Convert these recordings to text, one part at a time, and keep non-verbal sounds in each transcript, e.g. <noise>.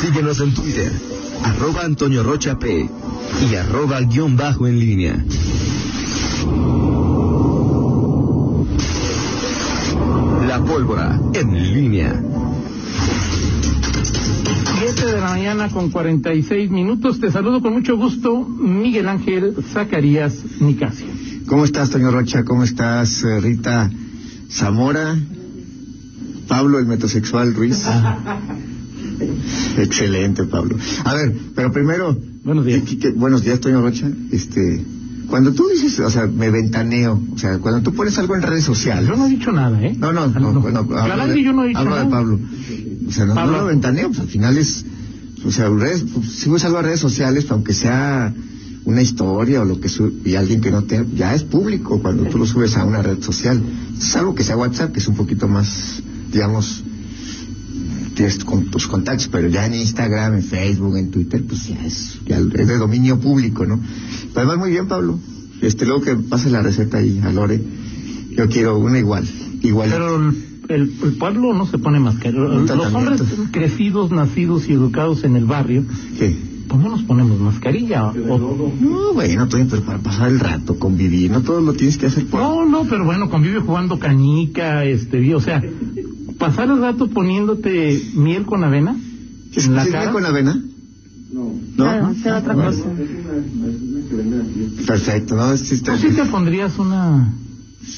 Síguenos en Twitter, arroba Antonio Rocha P y arroba guion bajo en línea. La pólvora en línea. 7 de la mañana con 46 minutos. Te saludo con mucho gusto, Miguel Ángel Zacarías Nicasio. ¿Cómo estás, Toño Rocha? ¿Cómo estás, eh, Rita Zamora? Pablo, el metrosexual Ruiz. <laughs> <laughs> Excelente, Pablo. A ver, pero primero... Buenos días. ¿qué- qué- buenos días, Toño Rocha. Este, cuando tú dices, o sea, me ventaneo, o sea, cuando tú pones algo en redes sociales... Yo no he dicho nada, ¿eh? No, no, Ah, no, no, hablo Aclarar de- yo no he dicho hablo nada. de Pablo. O sea, no, Pablo. no lo ventaneo, pues al final es, o sea, redes, pues, si subes algo a redes sociales, pues, aunque sea una historia o lo que sube, y alguien que no te, ya es público cuando tú lo subes a una red social. Es algo que sea WhatsApp, que es un poquito más, digamos, tienes con tus contactos, pero ya en Instagram, en Facebook, en Twitter, pues ya es, ya es de dominio público, ¿no? Pero además muy bien, Pablo. Este, luego que pase la receta ahí a Lore, yo quiero una igual, igual. Pero el, el- pueblo no se pone mascarilla. Un Los hombres crecidos, nacidos y educados en el barrio, ¿Qué? pues no nos ponemos mascarilla. o- No, bueno, pero para pasar el rato, convivir, no todo lo tienes que hacer por... No, no, pero bueno, convive jugando canica, este, vi- o sea, pasar el rato poniéndote miel con avena ¿Es en la cara. con avena? No. Claro, será otra cosa. Perfecto, no, sí está ¿Tú sí te pondrías una...?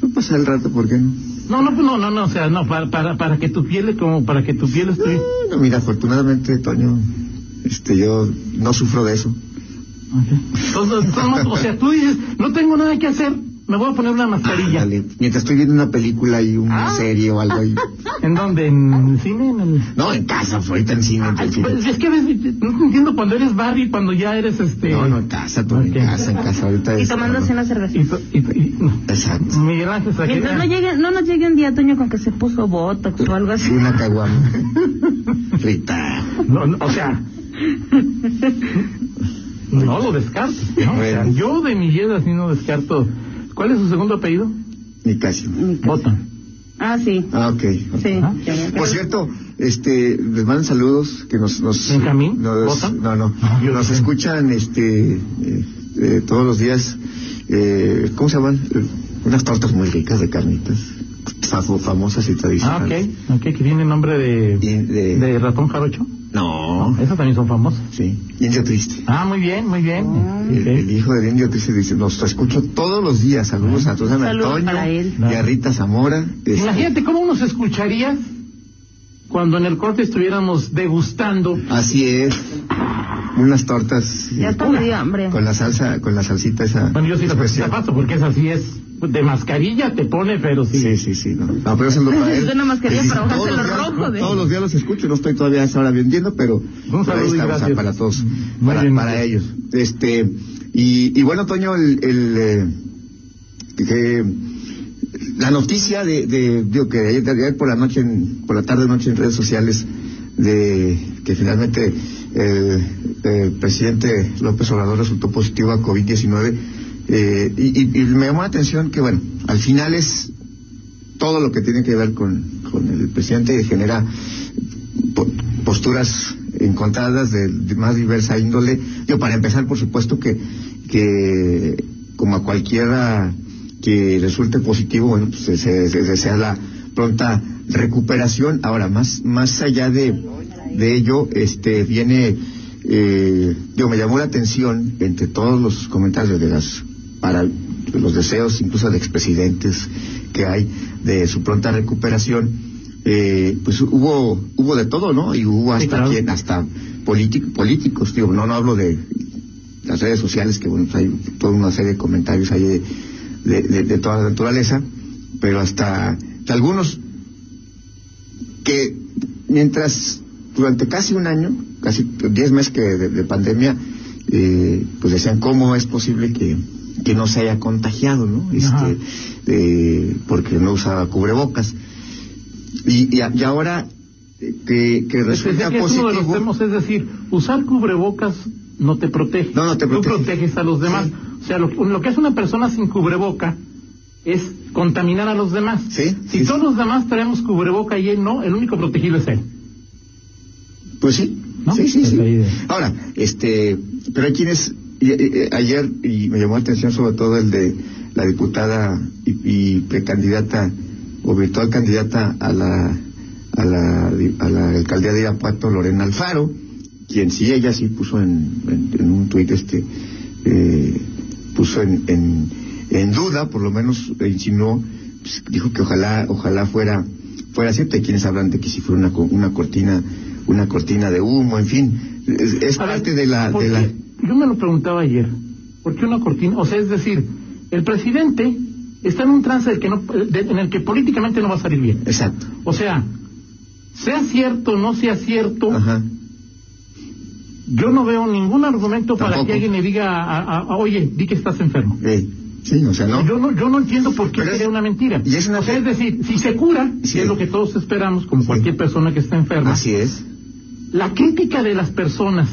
No pasar el rato, ¿por qué no? No, no, pues no, no, no, o sea, no, para, para, para que tu piel, como para que tu piel esté... No, mira, afortunadamente, Toño, este, yo no sufro de eso. Entonces, entonces, o sea, tú dices, no tengo nada que hacer, me voy a poner una mascarilla. Dale, mientras estoy viendo una película y una Ah. serie o algo ahí. ¿En dónde? ¿En el cine? ¿En el...? No, en casa, ahorita en cine, en Ay, cine. pues, es que ves, no te entiendo cuando eres Barbie, cuando ya eres este... No, no, en casa, Toño, Ok. en casa, en casa, ahorita Y es- tomándose una cerveza. Y, to- y, y- no. Exacto. Miguel Ángel Mientras no llegue, no nos llegue un día, Toño, con que se puso botox o algo así. Una caguama. <laughs> Rita. No, no, o sea... <laughs> No lo descarto. ¿no? O sea, yo de mi vida sí no descarto. ¿Cuál es su segundo apellido? Ni casi. Botón. Ah, sí. Ah, ok. Sí. Ah. Por cierto, este, les mandan saludos que nos, nos ¿Benjamín? nos- ¿Botan? no, no, Ah, nos escuchan, este, eh, eh, todos los días, eh, ¿cómo se llaman? Eh, unas tortas muy ricas de carnitas, famosas y Ah, tradicionales. ok. Ok, que tiene el nombre de, de- de ratón jarocho. No, Esas también son famosas. sí, Indio Triste. Ah, muy bien, muy bien. El, hijo del Indio Triste dice, nos escucho todos los días, saludos a Saludos Antonio para él. y a Rita Zamora. este, Imagínate cómo nos escucharía cuando en el corte estuviéramos degustando. Así es, unas tortas Ya está me dio hambre. con la salsa, con la salsita esa. Bueno, yo sí la paso porque es así es. De mascarilla te pone, pero sí. Sí, sí, sí. No, no pero eso es lo para él. Es una mascarilla Sí, para todos bajarse los días- rojo de- Todos los días los escucho, no estoy todavía a esa hora vendiendo, pero Un pero ahí estamos, para todos, para, bien, para ellos. Este, y, y bueno, Toño, el, el, eh, que la noticia de, de digo que ayer por la noche, en- por la tarde noche en redes sociales, de que finalmente el, el presidente López Obrador resultó positivo a COVID-19, eh, y, me llamó la atención que, bueno, al final es todo lo que tiene que ver con, con el presidente genera po- posturas encontradas de, de más diversa índole. Yo, para empezar, por supuesto que, que como a cualquiera que resulte positivo, bueno, pues se, se- se desea la pronta recuperación. Ahora, más, más allá de, de ello, este, viene, eh, digo, me llamó la atención entre todos los comentarios de las, para los deseos incluso de expresidentes que hay de su pronta recuperación, eh, pues hubo hubo de todo, ¿no? Y hubo hasta claro. quien, hasta político- políticos, digo, no no hablo de las redes sociales, que bueno, pues hay toda una serie de comentarios ahí de, de, de- de toda la naturaleza, pero hasta algunos que mientras durante casi un año, casi diez meses que de, de pandemia, eh, pues decían cómo es posible que, que no se haya contagiado, ¿no? Este, eh, porque no usaba cubrebocas. Y, y, a- y ahora eh, que, que Es, resulta que es uno de los positivo. temas, es decir, usar cubrebocas no te protege. No, no te Tú protege. proteges a los demás. O sea, lo, lo que hace una persona sin cubreboca es contaminar a los demás. Sí, Si sí, todos los demás traemos cubreboca y él no, el único protegido es él. Pues sí, ¿No? sí, sí, sí. Ahora, este, pero hay quienes, y- y- ayer, y me llamó la atención sobre todo el de la diputada y, y precandidata, o virtual candidata a la, a la, a la alcaldía de Irapuato, Lorena Alfaro, quien sí, ella sí puso en, en, en un tuit este, eh, puso en, en, en duda, por lo menos e insinuó, pues, dijo que ojalá, ojalá fuera, fuera cierto. Hay quienes hablan de que si fuera una, una cortina, una cortina de humo, en fin, es, es A ver, parte de la, ¿por de la? Yo me lo preguntaba ayer. ¿Por qué una cortina? O sea, es decir, el presidente está en un trance del que no, de- en el que políticamente no va a salir bien. exacto, O sea, sea cierto o no sea cierto, ajá, yo no veo ningún argumento para que alguien le diga, a- a- a, oye, di que estás enfermo. eh, sí, o sea, no, Yo no, yo no entiendo por qué sería una mentira. y es una o sea, es decir, si se cura, Sí. que es lo que todos esperamos, como Sí. cualquier persona que está enferma, así es, la crítica de las personas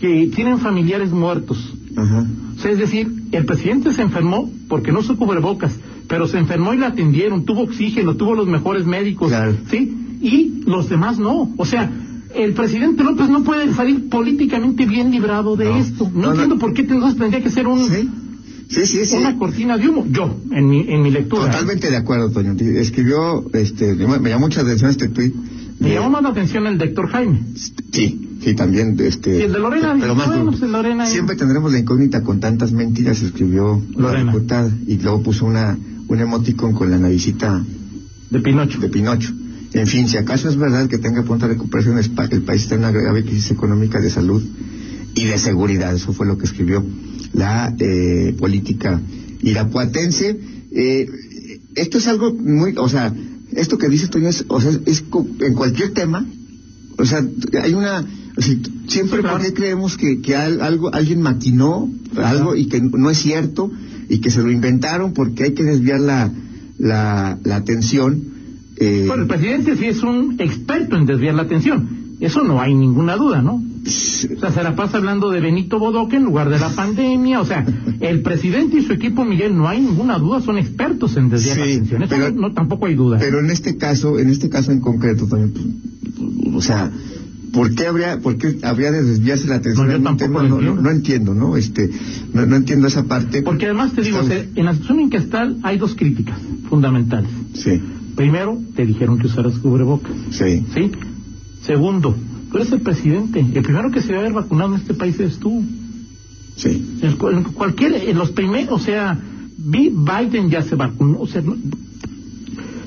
que tienen familiares muertos, ajá, o sea, es decir, el presidente se enfermó porque no se cubrebocas, pero se enfermó y la atendieron, tuvo oxígeno, tuvo los mejores médicos, Claro. ¿sí? Y los demás no. O sea, el presidente López no puede salir políticamente bien librado de No. esto. No, No, no. entiendo por qué entonces tendría que ser un, sí, sí, sí, sí. una cortina de humo. Yo, en mi, en mi lectura. Totalmente de acuerdo, Toño. Escribió, este, me llamó mucha atención este tuit. Me de- llamó más la atención el de Héctor Jaime. Sí, sí, también, este... Y el de Lorena, pero más bueno, duro. pues Lorena- Siempre tendremos la incógnita con tantas mentiras, escribió Lorena. la diputada, y luego puso una, un emoticon con la navicita De Pinocho. de Pinocho. En fin, si acaso es verdad que tenga pronta recuperación, es pa- el país está en una grave crisis económica de salud y de seguridad, eso fue lo que escribió la eh, política irapuatense. Eh, esto es algo muy, o sea, esto que dice Toño es, o sea, es co- en cualquier tema, o sea, hay una, o sea, siempre. ¿por qué creemos que, que al- algo, alguien maquinó algo y que no es cierto y que se lo inventaron porque hay que desviar la, la, la atención? eh, Bueno, el presidente sí es un experto en desviar la atención. Eso no hay ninguna duda, ¿no? O sea, se la pasa hablando de Benito Bodoque en lugar de la pandemia. O sea, el presidente y su equipo, Miguel, no hay ninguna duda, son expertos en desviar la atención. Eso pero- no, tampoco hay duda. Pero en este caso, en este caso en concreto también, pues, o sea, ¿por qué habría, por qué habría de desviarse la atención? No, yo tampoco no, no, entiendo. no entiendo, ¿no? Este, no, no entiendo esa parte. Porque además te digo, Estamos- en la situación en que está hay dos críticas fundamentales. Sí, Primero, te dijeron que usaras cubrebocas. sí, ¿Sí? Segundo, tú eres el presidente. El primero que se va a haber vacunado en este país eres tú. sí. Cualquier, en los primeros, o sea, Bi- Biden ya se vacunó, o sea, no-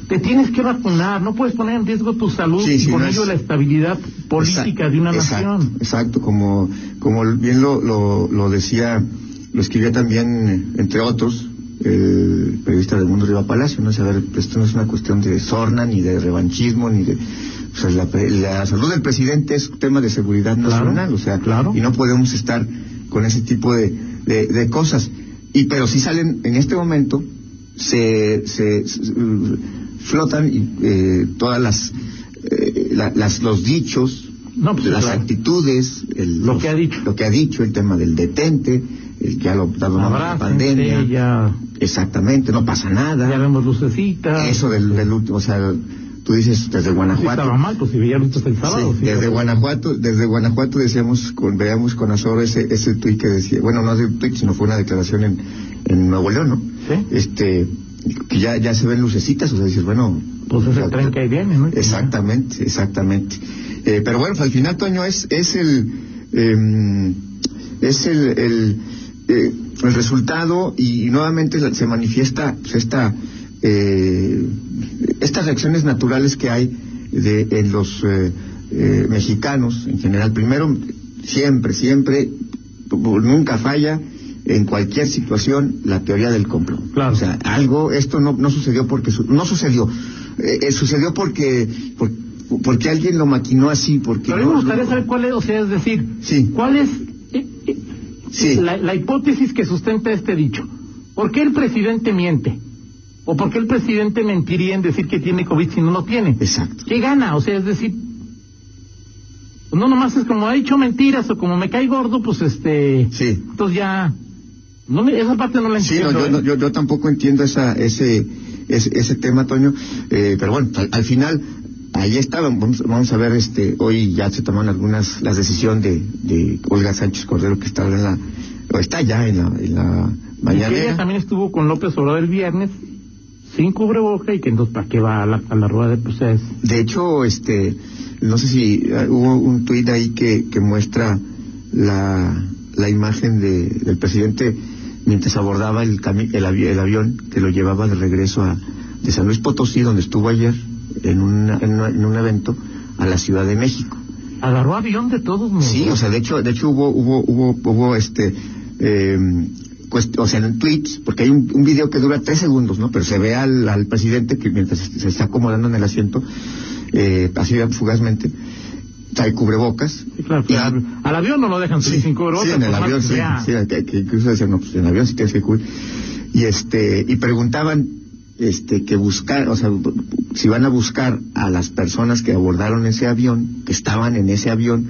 te tienes que vacunar, no puedes poner en riesgo tu salud Sí, y con no ello es- la estabilidad política de una exacto, nación. Exacto, como, como bien lo, lo, lo decía, lo escribía también, eh, entre otros, el periodista del Mundo Riva Palacio, ¿no? Sea, a ver, esto no es una cuestión de sorna, ni de revanchismo, ni de... O sea, la, la salud del presidente es un tema de seguridad Claro, nacional, o sea, claro. y no podemos estar con ese tipo de, de, de cosas. Y pero si salen en este momento, se, se, se- flotan y, eh, todas las, eh, la- las los dichos, No, pues, las claro. actitudes, el, Lo los- que ha dicho. lo que ha dicho, el tema del detente, el que ha adoptado una Abrácense, pandemia, ya, exactamente, no pasa nada. ya vemos lucecitas. Eso del, del último, o sea, tú dices desde Sí Guanajuato. estaba mal, pues si veía luces el sábado. Sí, sí, desde Guanajuato, desde Guanajuato decíamos, con, veíamos con azor ese, ese tuit que decía, bueno, no es un tuit, sino fue una declaración en, en Nuevo León, ¿no? Sí. Este, que ya, ya se ven lucecitas, o sea, dices, bueno. Pues es el tren que ahí viene, ¿no? Exactamente, exactamente. Eh, pero bueno, al final, Toño, es, es el, eh, es el, el, eh, el resultado y, nuevamente la- se manifiesta pues, esta, eh, estas reacciones naturales que hay de, en los eh, eh, mexicanos en general. Primero, siempre, siempre, nunca falla en cualquier situación la teoría del complot. Claro. O sea, algo, esto no, no sucedió porque, su- no sucedió, eh, eh, sucedió porque, por- porque alguien lo maquinó así, porque Pero a mí me no- gustaría no- saber cuál es, o sea, es decir, Sí. cuál es Sí. la, la hipótesis que sustenta este dicho. ¿Por qué el presidente miente? ¿O por qué el presidente mentiría en decir que tiene COVID si no lo tiene? Exacto. ¿Qué gana? O sea, es decir, no nomás es como ha dicho mentiras o como me cae gordo, pues este, Sí. entonces ya, no me- esa parte no la Sí, no, entiendo. yo, ¿eh? no- yo, yo tampoco entiendo esa, ese, ese, ese tema, Toño, eh, pero bueno, al, al final, ahí estaban, vamos, vamos a ver, este, hoy ya se toman algunas, las decisiones de, de Olga Sánchez Cordero que está en la, o está ya en la, en la mañanera. ella también estuvo con López Obrador el viernes sin cubreboca y que entonces para qué va a la, a la rueda de es De hecho, este, no sé si eh, hubo un tuit ahí que, que muestra la, la imagen de, del presidente mientras abordaba el, cami- el, avi- el avión que lo llevaba de regreso a, de San Luis Potosí, donde estuvo ayer, en, una- en, una- en un evento, a la Ciudad de México. agarró avión de todos modos. Sí, o sea, de hecho, de hecho hubo, hubo, hubo, hubo este, eh, o sea, en tweets, porque hay un, un video que dura tres segundos, ¿no? Pero se ve al, al presidente que mientras se está acomodando en el asiento, eh, así fugazmente, trae cubrebocas. Sí, claro, Y- pues, al, al avión no lo dejan subir sin cubrebocas. sí, en el más avión, sí, sí, que, que incluso decían, no, pues en el avión sí tienes que cubrir. Y este, y preguntaban, este, que buscar, o sea, si van a buscar a las personas que abordaron ese avión, que estaban en ese avión,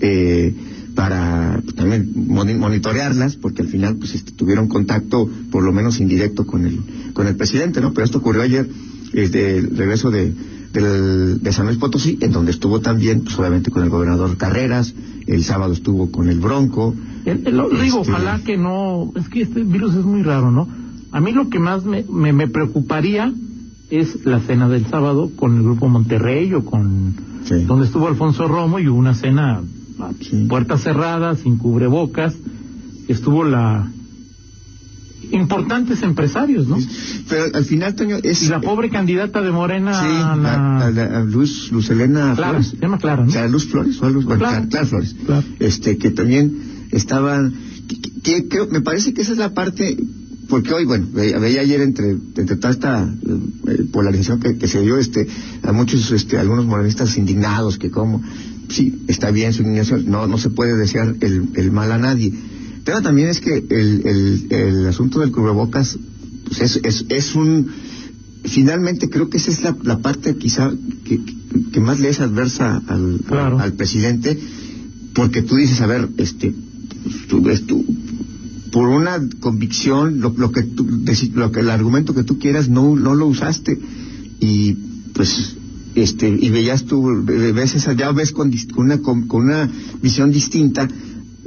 eh, para pues, también moni- monitorearlas, porque al final, pues, este, tuvieron contacto, por lo menos indirecto, con el, con el presidente, ¿no? Pero esto ocurrió ayer, desde el regreso de, del- de San Luis Potosí, en donde estuvo también, pues, obviamente, con el gobernador Carreras, el sábado estuvo con el Bronco, El- el- lo digo, Este- ojalá que no. Es que este virus es muy raro, ¿no? A mí lo que más me, me, me preocuparía es la cena del sábado con el grupo Monterrey o con. Sí. donde estuvo Alfonso Romo y hubo una cena a Sí. puertas cerradas, sin cubrebocas. Estuvo la. Importantes empresarios, ¿no? Pero al final, Toño, es... Y la pobre candidata de Morena. Sí, la- a, la- a Luz, Luz Elena Clara, Flores. se llama Clara, ¿no? O sea, Luz Flores, o Luz, bueno, Clara. Clara, Flores. Este, que también estaban, que, que- que me parece que esa es la parte, porque hoy, bueno, ve- veía ayer entre, entre toda esta eh, polarización que, que se dio, este, a muchos, este, algunos morenistas indignados, que como, sí, está bien su indignación, no, no se puede desear el, el mal a nadie. El tema también es que el, el, el asunto del cubrebocas, pues es, es, es un, finalmente creo que esa es la, la parte quizá que, que- más le es adversa al, Claro. al presidente, porque tú dices, a ver, este, tú, ves tú, por una convicción, lo, que tú, lo que el argumento que tú quieras no, no lo usaste. Y pues este y veías tú ve- ves esa ya ves con, con una con una visión distinta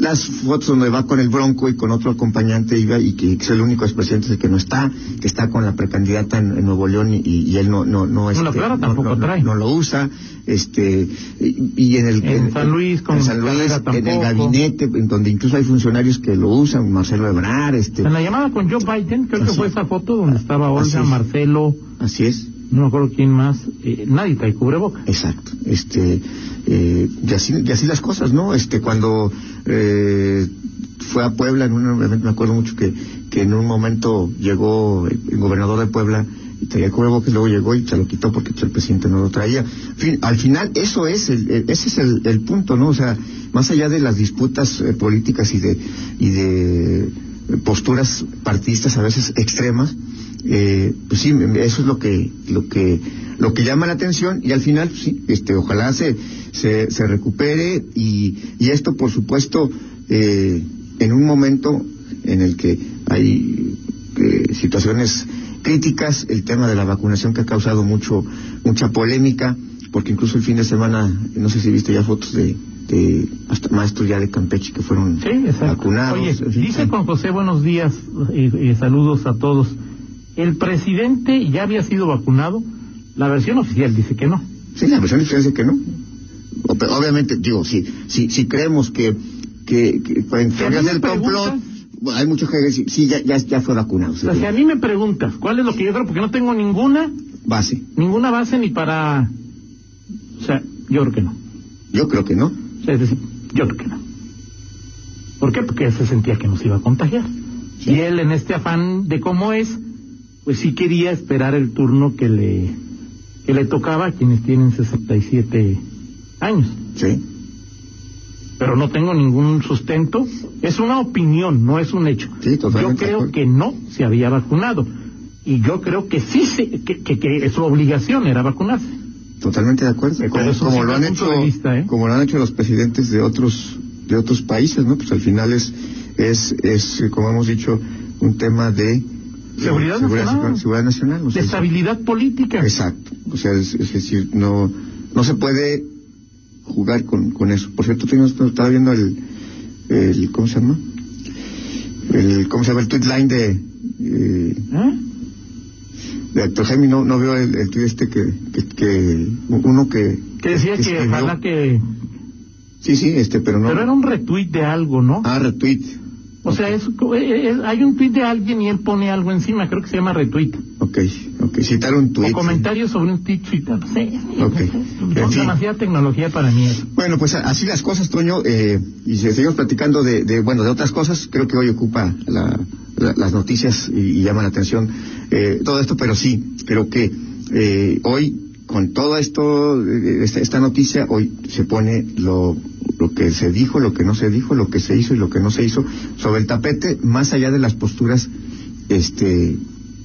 las fotos donde va con el Bronco y con otro acompañante iba y que, es el único expresidente que no está, que está con la precandidata en, en Nuevo León y, y él no no no, este, no- tampoco no- no- trae. no lo usa, este y, y en el En San Luis, con en San Luis, en el gabinete, en donde incluso hay funcionarios que lo usan, Marcelo Ebrard, este, En la llamada con Joe Biden, creo que Así. fue esa foto donde estaba Olga, es. Marcelo, así es. No me acuerdo quién más, eh, nadie trae cubreboca. Exacto, este, eh, y así, las cosas, ¿no? Este, cuando eh, fue a Puebla, en un evento, me acuerdo mucho que, que en un momento llegó el, gobernador de Puebla y traía el cubrebocas, luego llegó y se lo quitó porque el presidente no lo traía. Al final, eso es, el, el- ese es el, el punto, ¿no? O sea, más allá de las disputas eh, políticas y de, y de posturas partidistas a veces extremas, eh, pues sí, eso es lo que, lo que, lo que llama la atención y al final, pues sí, este, ojalá se, se, se recupere y, y esto, por supuesto, eh, en un momento en el que hay eh, situaciones críticas, el tema de la vacunación que ha causado mucho, mucha polémica, porque incluso el fin de semana, no sé si viste ya fotos de, de hasta maestros ya de Campeche que fueron Sí, vacunados. Oye, dice. Juan José, buenos días y, saludos a todos. El presidente ya había sido vacunado. La versión oficial dice que no. Sí, la versión oficial dice que no. Obviamente, digo, si, si, si creemos que, que, que en del complot, hay muchos que dicen, sí, ya, ya, ya fue vacunado. O sea, si a mí me preguntas cuál es lo que yo creo, porque no tengo ninguna, Base. ninguna base ni para... O sea, yo creo que no. Yo creo que no. O sea, es decir, yo creo que no. ¿Por qué? Porque se sentía que nos iba a contagiar. Y él, en este afán de cómo es, pues sí quería esperar el turno que le, que le tocaba a quienes tienen 67 años. Sí. Pero no tengo ningún sustento. Es una opinión, no es un hecho. Sí, totalmente Yo creo que no se había vacunado. Y yo creo que sí, se, que, que, que su obligación era vacunarse. Totalmente de acuerdo. Pero Como, eso como sí lo han hecho, vista, ¿eh? como lo han hecho los presidentes de otros, de otros países, ¿no? Pues al final es, es, es, como hemos dicho, un tema de Seguridad nacional. Seguridad nacional. o De estabilidad política. Exacto. O sea, es, es decir, no, no se puede jugar con, con eso. Por cierto, tengo, estaba viendo el, el, ¿cómo se llama? El, ¿cómo se llama? El tweet line de, eh, ¿Eh? de Héctor Jaime, no, no veo el, el tweet este que, que, que uno que... Que decía que escribió. ojalá que... Sí, sí, este, pero no... Pero era un retweet de algo, ¿no? Ah, retweet. O sea, es, es- hay un tweet de alguien y él pone algo encima, creo que se llama retweet. Ok, ok, citar un tweet. O comentarios sobre un tweet, Twitter, no sé. Ok. Son En fin. demasiada tecnología para mí eso. Bueno, pues así las cosas, Toño, eh, y si seguimos platicando de, de, bueno, de otras cosas, creo que hoy ocupa la- la- las noticias y, y llama la atención eh, todo esto, pero sí, creo que eh, hoy, con todo esto, eh, esta, esta noticia, hoy se pone lo, lo que se dijo, lo que no se dijo, lo que se hizo y lo que no se hizo sobre el tapete, más allá de las posturas, este,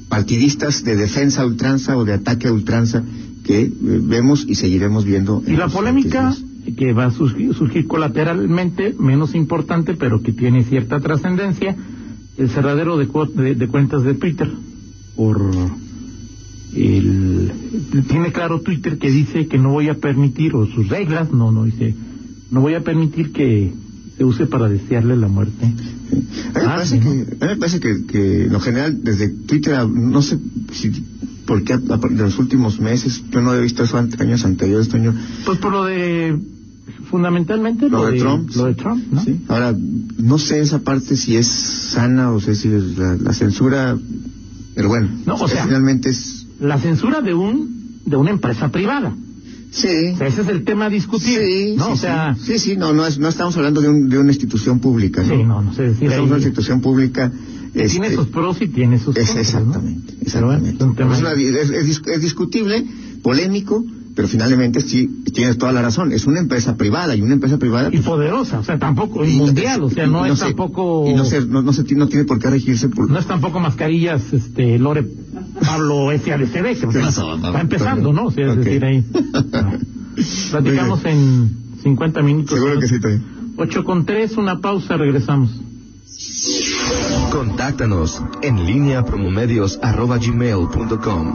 partidistas de defensa a ultranza o de ataque a ultranza que eh, vemos y seguiremos viendo. Y en la los polémica que va a surgir, surgir colateralmente, menos importante, pero que tiene cierta trascendencia, el cerradero de, cu- de- de cuentas de Twitter. Por el, tiene claro Twitter que dice que no voy a permitir, o sus reglas, no, no dice, no voy a permitir que se use para desearle la muerte. A mí me Ah, parece, sí, que, a mí me parece que, que en lo general desde Twitter, no sé si por qué a- a- de los últimos meses, yo no he visto eso ante- años anteriores, Toño. Pues por lo de, fundamentalmente Lo de Trump. Lo de Trump, ¿no? Sí. Ahora, no sé esa parte si es sana o sé si es la, la censura, pero bueno, No, o sea- finalmente es... La censura de un, de una empresa privada. Sí. O sea, ese es el tema a discutir, Sí, ¿no? sí, o sea, sí, sí, no, no, es, no estamos hablando de, un, de una institución pública. sí, no, no sé decir Es ahí. una institución pública. Tiene este, sus pros y tiene sus Es contras, ¿no? exactamente, Pero bueno, exactamente. es un tema- Es, una- es discutible, polémico, pero finalmente sí tienes toda la razón. Es una empresa privada y una empresa privada. y poderosa, o sea, tampoco y- mundial, o sea, no, es tampoco Y no, se, no, no, se no tiene por qué regirse por. no es tampoco mascarillas, este, Lore Pablo SADCB, que está empezando, ¿no? O sea, es decir, ahí. <laughs> no. Platicamos en 50 minutos. Seguro que sí, también. 8 con 3, una pausa, regresamos. Contáctanos en línea promomedios arroba gmail punto com.